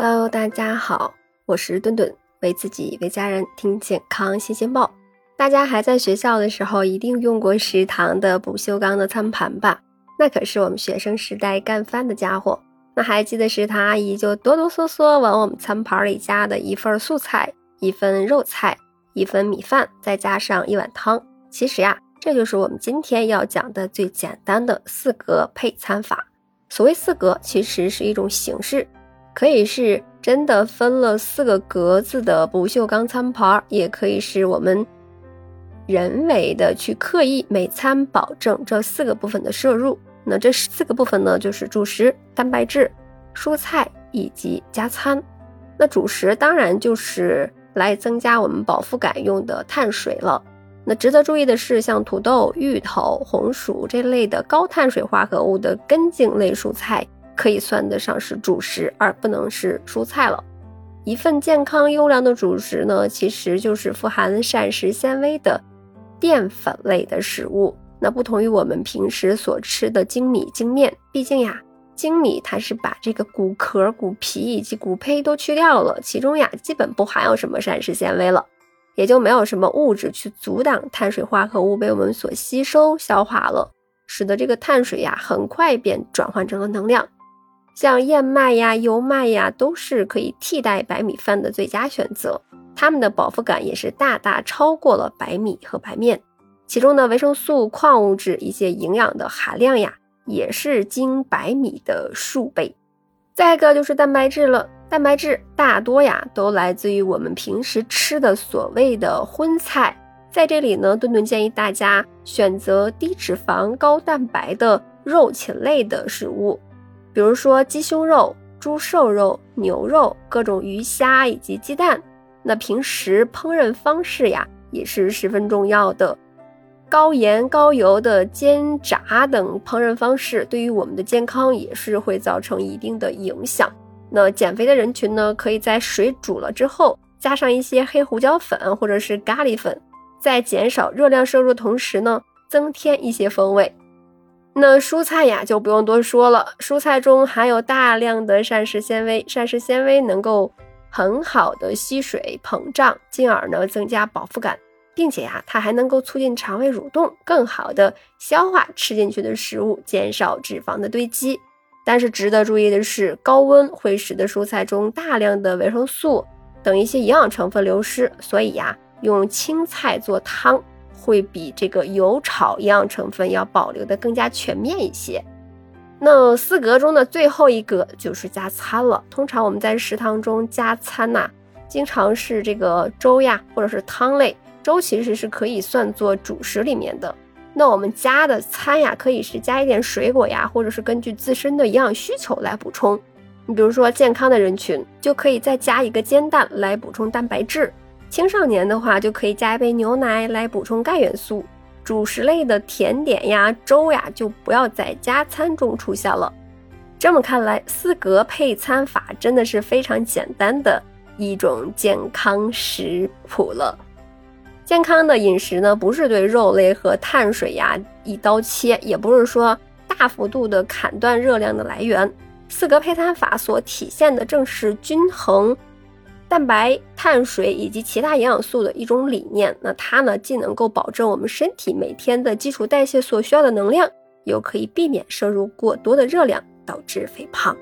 Hello，大家好，我是顿顿，为自己为家人听健康新鲜报。大家还在学校的时候，一定用过食堂的不锈钢的餐盘吧？那可是我们学生时代干饭的家伙。那还记得食堂阿姨就哆哆嗦嗦往我们餐盘里加的一份素菜、一份肉菜、一份米饭，再加上一碗汤。其实呀，这就是我们今天要讲的最简单的四格配餐法。所谓四格，其实是一种形式。可以是真的分了四个格子的不锈钢餐盘，也可以是我们人为的去刻意每餐保证这四个部分的摄入。那这四个部分呢，就是主食、蛋白质、蔬菜以及加餐。那主食当然就是来增加我们饱腹感用的碳水了。那值得注意的是，像土豆、芋头、红薯这类的高碳水化合物的根茎类蔬菜。可以算得上是主食，而不能是蔬菜了。一份健康优良的主食呢，其实就是富含膳食纤维的淀粉类的食物。那不同于我们平时所吃的精米精面，毕竟呀，精米它是把这个骨壳、骨皮以及骨胚都去掉了，其中呀基本不含有什么膳食纤维了，也就没有什么物质去阻挡碳水化合物被我们所吸收消化了，使得这个碳水呀很快便转换成了能量。像燕麦呀、油麦呀，都是可以替代白米饭的最佳选择。它们的饱腹感也是大大超过了白米和白面。其中的维生素、矿物质一些营养的含量呀，也是经白米的数倍。再一个就是蛋白质了，蛋白质大多呀都来自于我们平时吃的所谓的荤菜。在这里呢，顿顿建议大家选择低脂肪、高蛋白的肉禽类的食物。比如说鸡胸肉、猪瘦肉、牛肉、各种鱼虾以及鸡蛋，那平时烹饪方式呀也是十分重要的。高盐高油的煎炸等烹饪方式，对于我们的健康也是会造成一定的影响。那减肥的人群呢，可以在水煮了之后，加上一些黑胡椒粉或者是咖喱粉，在减少热量摄入的同时呢，增添一些风味。那蔬菜呀就不用多说了，蔬菜中含有大量的膳食纤维，膳食纤维能够很好的吸水膨胀，进而呢增加饱腹感，并且呀它还能够促进肠胃蠕动，更好的消化吃进去的食物，减少脂肪的堆积。但是值得注意的是，高温会使得蔬菜中大量的维生素等一些营养成分流失，所以呀用青菜做汤。会比这个油炒营养成分要保留的更加全面一些。那四格中的最后一格就是加餐了。通常我们在食堂中加餐呐，经常是这个粥呀，或者是汤类。粥其实是可以算作主食里面的。那我们加的餐呀，可以是加一点水果呀，或者是根据自身的营养需求来补充。你比如说健康的人群，就可以再加一个煎蛋来补充蛋白质。青少年的话，就可以加一杯牛奶来补充钙元素。主食类的甜点呀、粥呀，就不要在加餐中出现了。这么看来，四格配餐法真的是非常简单的一种健康食谱了。健康的饮食呢，不是对肉类和碳水呀一刀切，也不是说大幅度的砍断热量的来源。四格配餐法所体现的正是均衡。蛋白、碳水以及其他营养素的一种理念，那它呢既能够保证我们身体每天的基础代谢所需要的能量，又可以避免摄入过多的热量，导致肥胖。